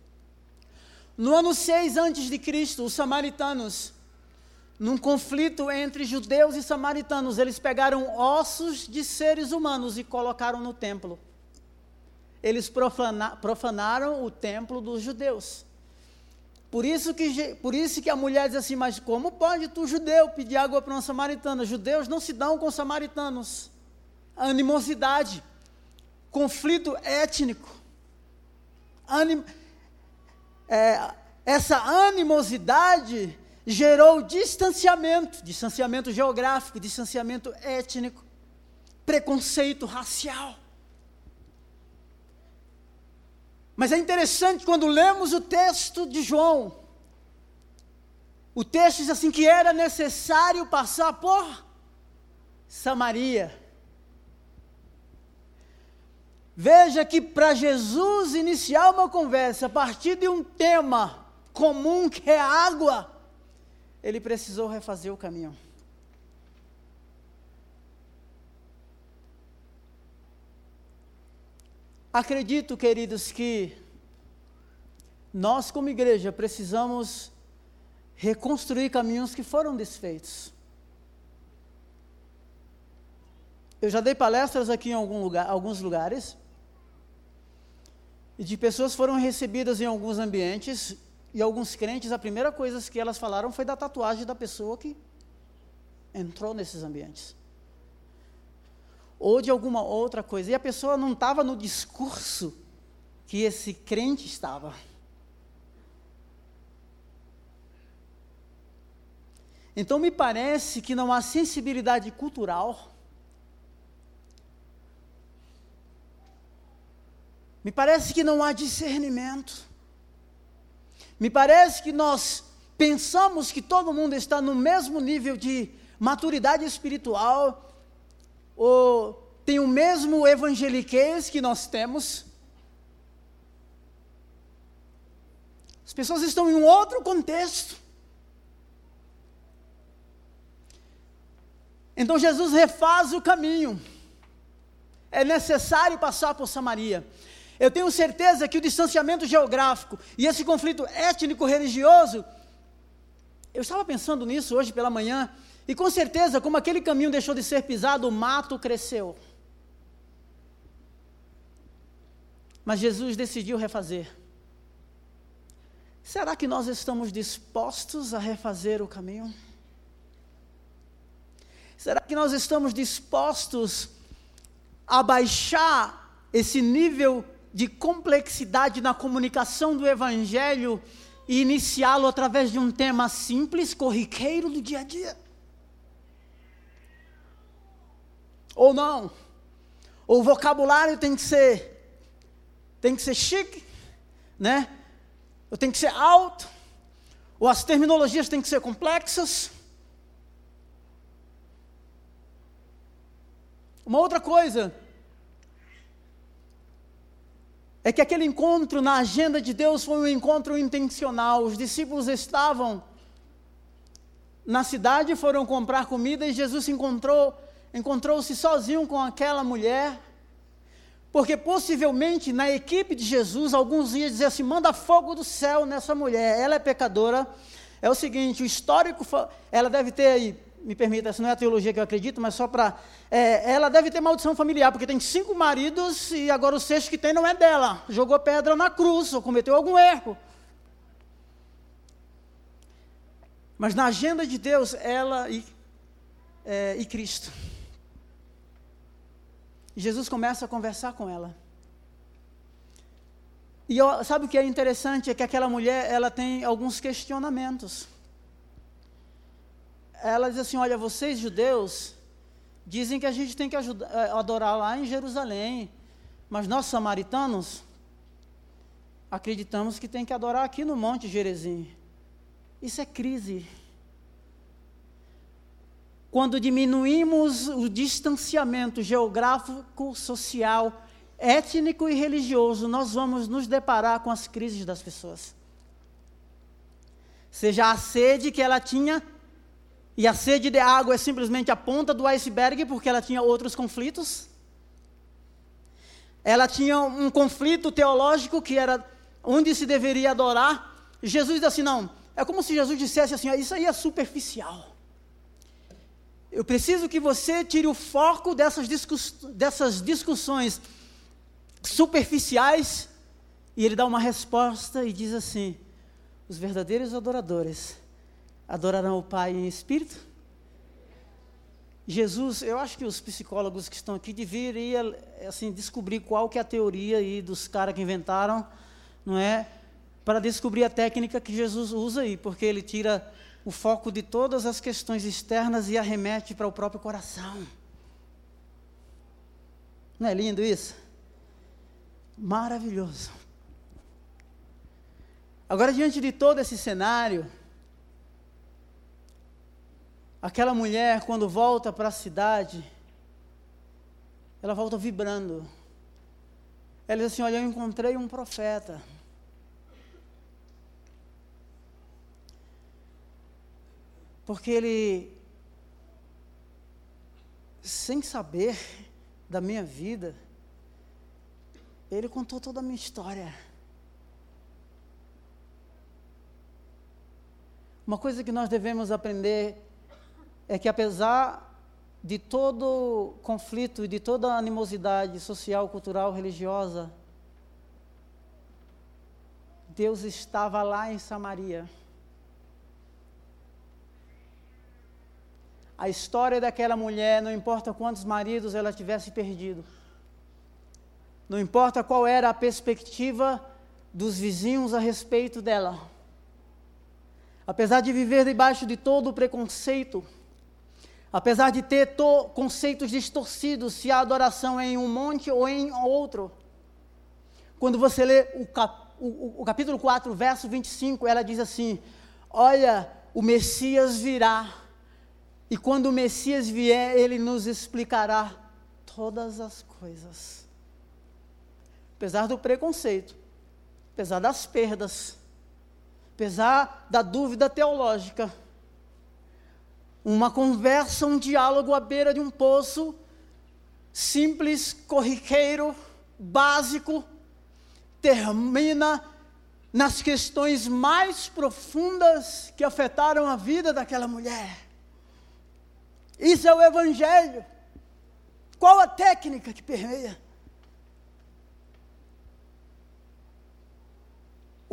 No ano 6 antes de Cristo, os samaritanos, num conflito entre judeus e samaritanos, eles pegaram ossos de seres humanos e colocaram no templo. Eles profana, profanaram o templo dos judeus. Por isso, que, por isso que a mulher diz assim, mas como pode tu, judeu, pedir água para uma samaritana? Judeus não se dão com samaritanos. Animosidade, conflito étnico. Anim, é, essa animosidade gerou distanciamento, distanciamento geográfico, distanciamento étnico, preconceito racial. Mas é interessante quando lemos o texto de João. O texto diz assim que era necessário passar por Samaria. Veja que para Jesus iniciar uma conversa a partir de um tema comum que é água, ele precisou refazer o caminho. Acredito, queridos, que nós, como igreja, precisamos reconstruir caminhos que foram desfeitos. Eu já dei palestras aqui em lugar, alguns lugares, e de pessoas foram recebidas em alguns ambientes, e alguns crentes, a primeira coisa que elas falaram foi da tatuagem da pessoa que entrou nesses ambientes. Ou de alguma outra coisa. E a pessoa não estava no discurso que esse crente estava. Então me parece que não há sensibilidade cultural. Me parece que não há discernimento. Me parece que nós pensamos que todo mundo está no mesmo nível de maturidade espiritual, ou tem o mesmo evangeliquez que nós temos. As pessoas estão em um outro contexto. Então Jesus refaz o caminho. É necessário passar por Samaria. Eu tenho certeza que o distanciamento geográfico e esse conflito étnico-religioso, eu estava pensando nisso hoje pela manhã, e com certeza, como aquele caminho deixou de ser pisado, o mato cresceu. Mas Jesus decidiu refazer. Será que nós estamos dispostos a refazer o caminho? Será que nós estamos dispostos a baixar esse nível de complexidade na comunicação do Evangelho e iniciá-lo através de um tema simples, corriqueiro do dia a dia? Ou não? O vocabulário tem que ser tem que ser chique, né? Ou tem que ser alto, ou as terminologias têm que ser complexas. Uma outra coisa é que aquele encontro na agenda de Deus foi um encontro intencional. Os discípulos estavam na cidade, foram comprar comida e Jesus se encontrou, encontrou-se sozinho com aquela mulher. Porque possivelmente na equipe de Jesus, alguns iam dizer assim: manda fogo do céu nessa mulher, ela é pecadora. É o seguinte: o histórico, ela deve ter aí me permita, essa não é a teologia que eu acredito, mas só para. É, ela deve ter maldição familiar, porque tem cinco maridos e agora o sexto que tem não é dela. Jogou pedra na cruz ou cometeu algum erro. Mas na agenda de Deus, ela e, é, e Cristo. Jesus começa a conversar com ela. E eu, sabe o que é interessante? É que aquela mulher, ela tem alguns questionamentos ela diz assim: Olha, vocês judeus dizem que a gente tem que ajudar, eh, adorar lá em Jerusalém, mas nós samaritanos acreditamos que tem que adorar aqui no Monte Gerezim. Isso é crise. Quando diminuímos o distanciamento geográfico, social, étnico e religioso, nós vamos nos deparar com as crises das pessoas. Seja a sede que ela tinha e a sede de água é simplesmente a ponta do iceberg, porque ela tinha outros conflitos. Ela tinha um conflito teológico que era onde se deveria adorar. Jesus disse assim: não, é como se Jesus dissesse assim: isso aí é superficial. Eu preciso que você tire o foco dessas, discuss dessas discussões superficiais. E ele dá uma resposta e diz assim: os verdadeiros adoradores adorarão o Pai em espírito? Jesus, eu acho que os psicólogos que estão aqui deveriam assim descobrir qual que é a teoria aí dos caras que inventaram, não é? Para descobrir a técnica que Jesus usa aí, porque ele tira o foco de todas as questões externas e arremete para o próprio coração. Não é lindo isso? Maravilhoso. Agora, diante de todo esse cenário, Aquela mulher, quando volta para a cidade, ela volta vibrando. Ela diz assim: Olha, eu encontrei um profeta. Porque ele, sem saber da minha vida, Ele contou toda a minha história. Uma coisa que nós devemos aprender é que, apesar de todo conflito e de toda animosidade social, cultural, religiosa, Deus estava lá em Samaria. A história daquela mulher, não importa quantos maridos ela tivesse perdido, não importa qual era a perspectiva dos vizinhos a respeito dela, apesar de viver debaixo de todo o preconceito, apesar de ter conceitos distorcidos se a adoração é em um monte ou em outro, quando você lê o, cap, o, o capítulo 4, verso 25, ela diz assim: Olha, o Messias virá, e quando o Messias vier, ele nos explicará todas as coisas. Apesar do preconceito, apesar das perdas, apesar da dúvida teológica, uma conversa, um diálogo à beira de um poço, simples, corriqueiro, básico, termina nas questões mais profundas que afetaram a vida daquela mulher. Isso é o Evangelho. Qual a técnica que permeia?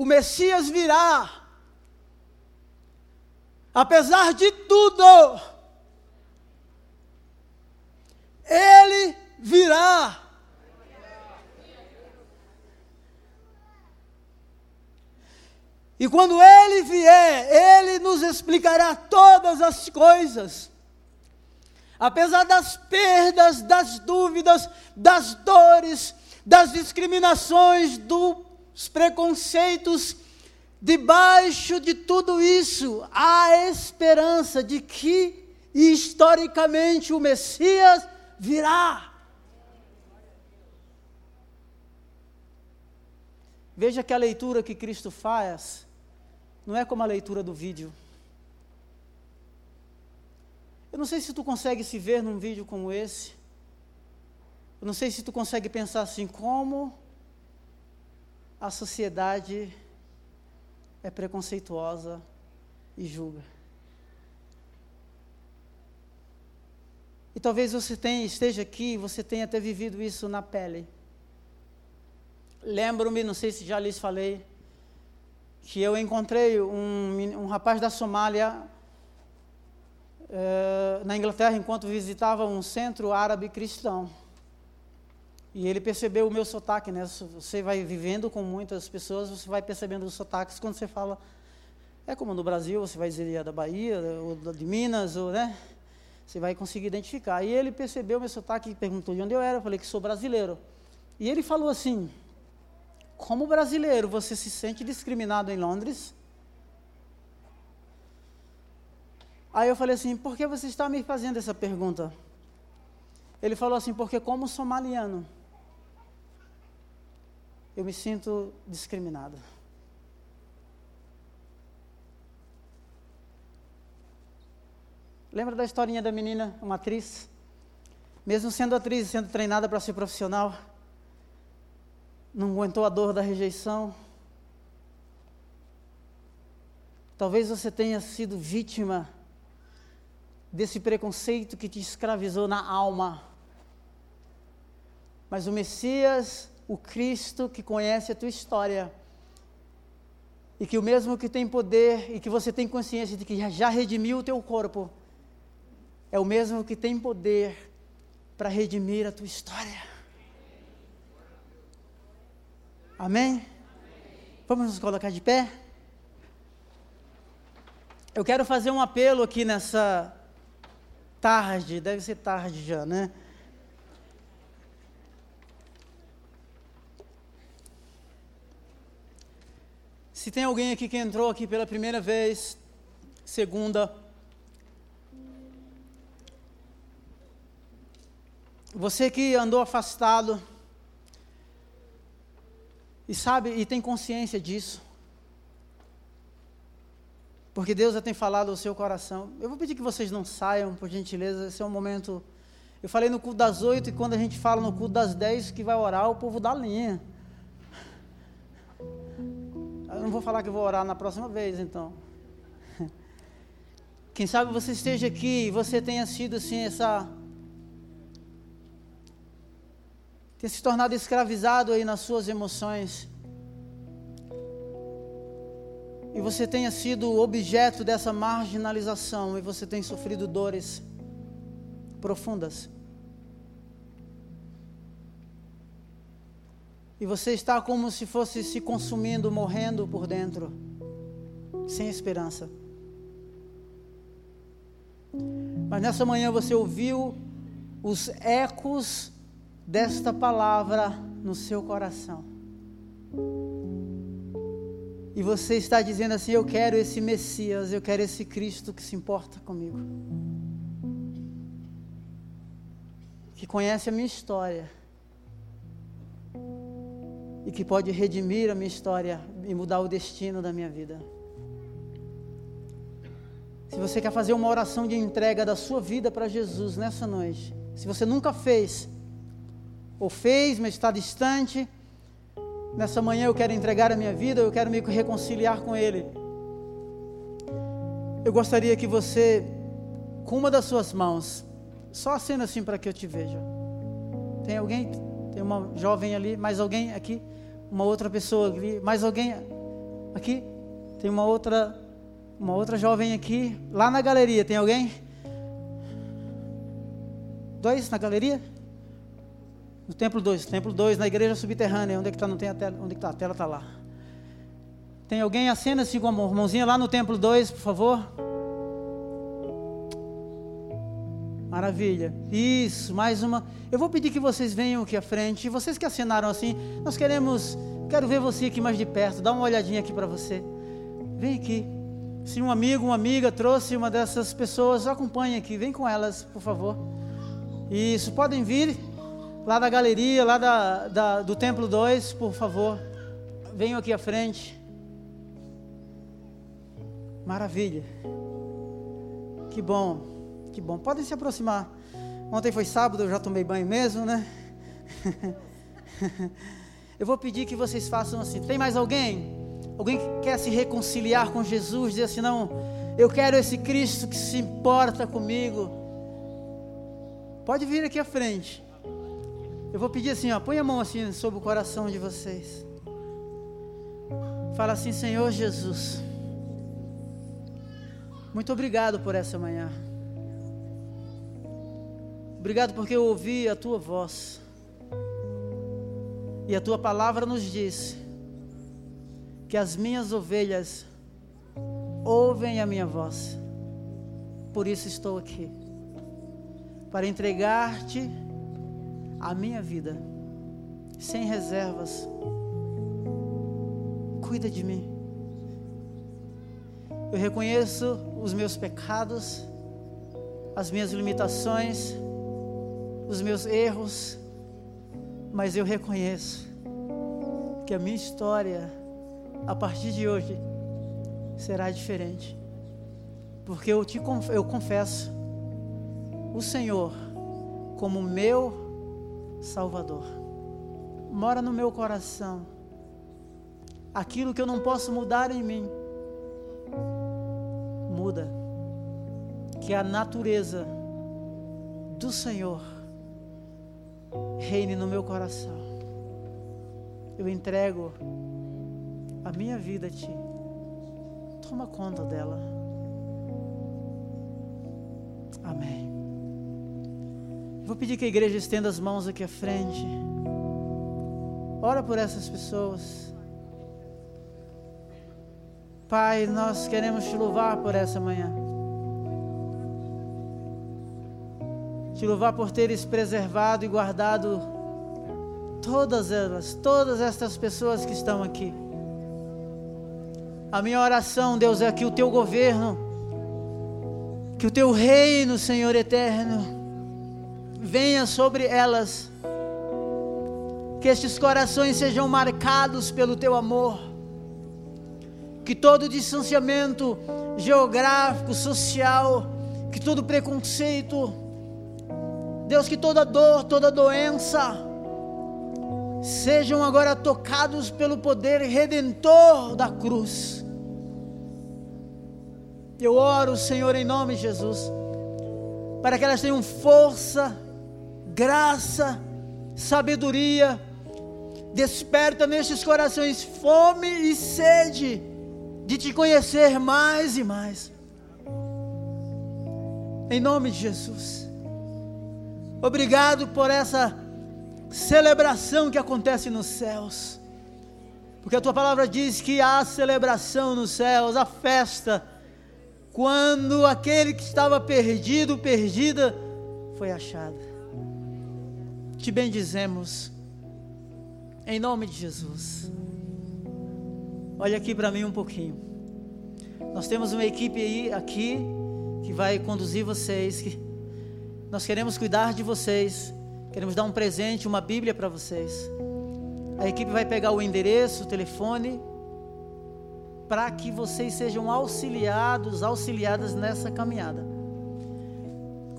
o Messias virá. Apesar de tudo, ele virá. E quando ele vier, ele nos explicará todas as coisas. Apesar das perdas, das dúvidas, das dores, das discriminações, do os preconceitos, debaixo de tudo isso, há esperança de que historicamente o Messias virá. Veja que a leitura que Cristo faz não é como a leitura do vídeo. Eu não sei se tu consegue se ver num vídeo como esse. Eu não sei se tu consegue pensar assim, como a sociedade é preconceituosa e julga. E talvez você tenha, esteja aqui, você tenha até vivido isso na pele. Lembro-me, não sei se já lhes falei, que eu encontrei um, um rapaz da Somália eh, na Inglaterra enquanto visitava um centro árabe cristão. E ele percebeu o meu sotaque, né? Você vai vivendo com muitas pessoas, você vai percebendo os sotaques quando você fala. É como no Brasil, você vai dizer é da Bahia, ou de Minas, ou, né? Você vai conseguir identificar. E ele percebeu o meu sotaque e perguntou de onde eu era. Eu falei que sou brasileiro. E ele falou assim: Como brasileiro, você se sente discriminado em Londres? Aí eu falei assim: Por que você está me fazendo essa pergunta? Ele falou assim: Porque, como somaliano, eu me sinto discriminado. Lembra da historinha da menina, uma atriz? Mesmo sendo atriz, sendo treinada para ser profissional, não aguentou a dor da rejeição. Talvez você tenha sido vítima desse preconceito que te escravizou na alma. Mas o Messias o Cristo que conhece a tua história. E que o mesmo que tem poder e que você tem consciência de que já redimiu o teu corpo, é o mesmo que tem poder para redimir a tua história. Amém? Vamos nos colocar de pé? Eu quero fazer um apelo aqui nessa tarde, deve ser tarde já, né? Se tem alguém aqui que entrou aqui pela primeira vez, segunda, você que andou afastado e sabe e tem consciência disso, porque Deus já tem falado ao seu coração. Eu vou pedir que vocês não saiam, por gentileza, esse é um momento. Eu falei no culto das oito, e quando a gente fala no culto das dez que vai orar, o povo dá linha. Eu não vou falar que eu vou orar na próxima vez, então. Quem sabe você esteja aqui e você tenha sido assim, essa. tenha se tornado escravizado aí nas suas emoções e você tenha sido objeto dessa marginalização e você tem sofrido dores profundas. E você está como se fosse se consumindo, morrendo por dentro, sem esperança. Mas nessa manhã você ouviu os ecos desta palavra no seu coração. E você está dizendo assim: Eu quero esse Messias, eu quero esse Cristo que se importa comigo. Que conhece a minha história e que pode redimir a minha história e mudar o destino da minha vida. Se você quer fazer uma oração de entrega da sua vida para Jesus nessa noite, se você nunca fez, ou fez, mas está distante, nessa manhã eu quero entregar a minha vida, eu quero me reconciliar com Ele. Eu gostaria que você, com uma das suas mãos, só acenda assim para que eu te veja. Tem alguém? Tem uma jovem ali, mais alguém aqui? Uma outra pessoa ali, mais alguém aqui? Tem uma outra, uma outra jovem aqui, lá na galeria, tem alguém? Dois na galeria? No templo 2, templo 2, na igreja subterrânea, onde é que está? Não tem a tela, onde é que está? A tela está lá. Tem alguém? Acenda-se com a mãozinha lá no templo 2, por favor. Maravilha. Isso, mais uma. Eu vou pedir que vocês venham aqui à frente. Vocês que assinaram assim, nós queremos. Quero ver você aqui mais de perto. Dá uma olhadinha aqui para você. Vem aqui. Se um amigo, uma amiga trouxe uma dessas pessoas, acompanhe aqui. Vem com elas, por favor. Isso, podem vir lá da galeria, lá da, da do Templo 2, por favor. Venham aqui à frente. Maravilha. Que bom. Que bom. Podem se aproximar. Ontem foi sábado, eu já tomei banho mesmo, né? eu vou pedir que vocês façam assim. Tem mais alguém? Alguém que quer se reconciliar com Jesus, dizer assim: não, eu quero esse Cristo que se importa comigo. Pode vir aqui à frente. Eu vou pedir assim, ó, põe a mão assim sobre o coração de vocês. Fala assim, Senhor Jesus. Muito obrigado por essa manhã. Obrigado porque eu ouvi a tua voz. E a tua palavra nos diz que as minhas ovelhas ouvem a minha voz. Por isso estou aqui para entregar-te a minha vida sem reservas. Cuida de mim. Eu reconheço os meus pecados, as minhas limitações os meus erros, mas eu reconheço que a minha história, a partir de hoje, será diferente. Porque eu, te, eu confesso o Senhor como meu Salvador. Mora no meu coração. Aquilo que eu não posso mudar em mim, muda. Que a natureza do Senhor reine no meu coração. Eu entrego a minha vida a Ti. Toma conta dela. Amém. Vou pedir que a igreja estenda as mãos aqui à frente. Ora por essas pessoas. Pai, nós queremos te louvar por essa manhã. Te louvar por teres preservado e guardado todas elas, todas estas pessoas que estão aqui. A minha oração, Deus, é que o teu governo, que o teu reino, Senhor eterno, venha sobre elas. Que estes corações sejam marcados pelo teu amor. Que todo distanciamento geográfico, social, que todo preconceito, Deus, que toda dor, toda doença, sejam agora tocados pelo poder redentor da cruz. Eu oro, Senhor, em nome de Jesus, para que elas tenham força, graça, sabedoria, desperta nestes corações fome e sede de te conhecer mais e mais. Em nome de Jesus. Obrigado por essa celebração que acontece nos céus. Porque a tua palavra diz que há celebração nos céus, a festa, quando aquele que estava perdido, perdida, foi achado. Te bendizemos, em nome de Jesus. Olha aqui para mim um pouquinho. Nós temos uma equipe aí, aqui, que vai conduzir vocês. Que nós queremos cuidar de vocês. Queremos dar um presente, uma Bíblia para vocês. A equipe vai pegar o endereço, o telefone, para que vocês sejam auxiliados, auxiliadas nessa caminhada.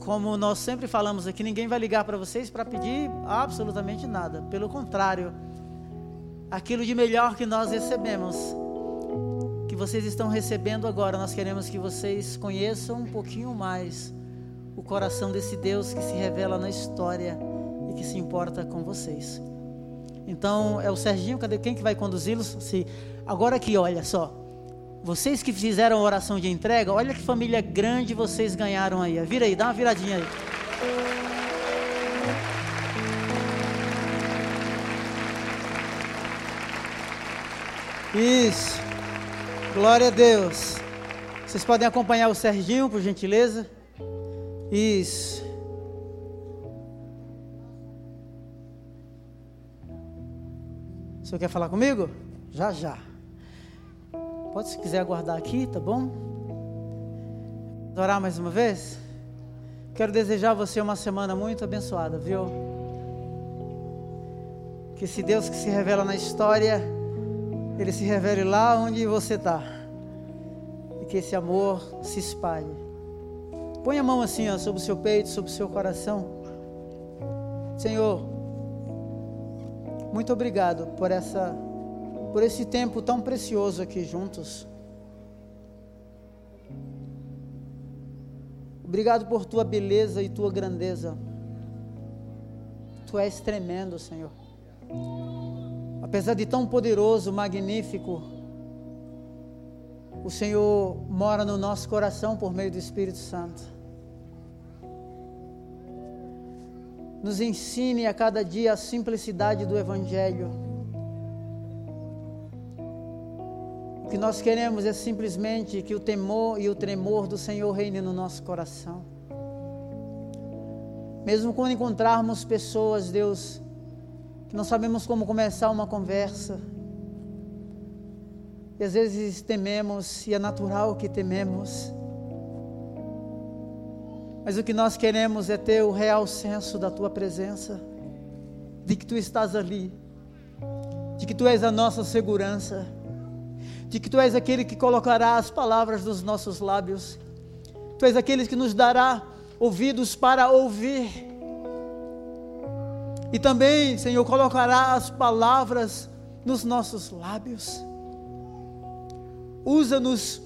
Como nós sempre falamos aqui, ninguém vai ligar para vocês para pedir absolutamente nada. Pelo contrário, aquilo de melhor que nós recebemos, que vocês estão recebendo agora, nós queremos que vocês conheçam um pouquinho mais o coração desse Deus que se revela na história e que se importa com vocês. Então, é o Serginho, cadê quem que vai conduzi-los? Se agora aqui, olha só. Vocês que fizeram oração de entrega, olha que família grande vocês ganharam aí. Vira aí, dá uma viradinha aí. Isso. Glória a Deus. Vocês podem acompanhar o Serginho, por gentileza. Isso. O senhor quer falar comigo? Já, já. Pode, se quiser, aguardar aqui, tá bom? Orar mais uma vez? Quero desejar a você uma semana muito abençoada, viu? Que esse Deus que se revela na história, Ele se revele lá onde você está. E que esse amor se espalhe. Põe a mão assim ó, sobre o seu peito, sobre o seu coração. Senhor, muito obrigado por essa por esse tempo tão precioso aqui juntos. Obrigado por tua beleza e tua grandeza. Tu és tremendo, Senhor. Apesar de tão poderoso, magnífico, o Senhor mora no nosso coração por meio do Espírito Santo. Nos ensine a cada dia a simplicidade do Evangelho. Que nós queremos é simplesmente que o temor e o tremor do Senhor reine no nosso coração. Mesmo quando encontrarmos pessoas, Deus, que não sabemos como começar uma conversa, e às vezes tememos, e é natural que tememos, mas o que nós queremos é ter o real senso da tua presença, de que tu estás ali, de que tu és a nossa segurança, de que tu és aquele que colocará as palavras dos nossos lábios, tu és aquele que nos dará ouvidos para ouvir. E também, Senhor, colocará as palavras nos nossos lábios. Usa-nos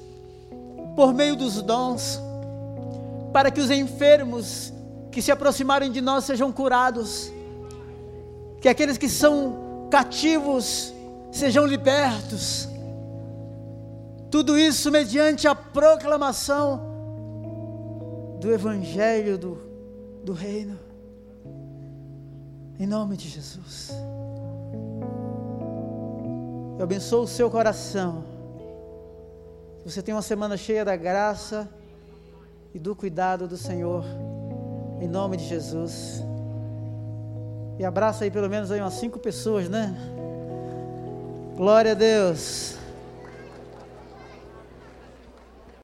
por meio dos dons para que os enfermos que se aproximarem de nós sejam curados, que aqueles que são cativos sejam libertos. Tudo isso mediante a proclamação do Evangelho do, do Reino. Em nome de Jesus. Eu abençoo o seu coração. Você tem uma semana cheia da graça e do cuidado do Senhor, em nome de Jesus. E abraça aí pelo menos aí umas cinco pessoas, né? Glória a Deus.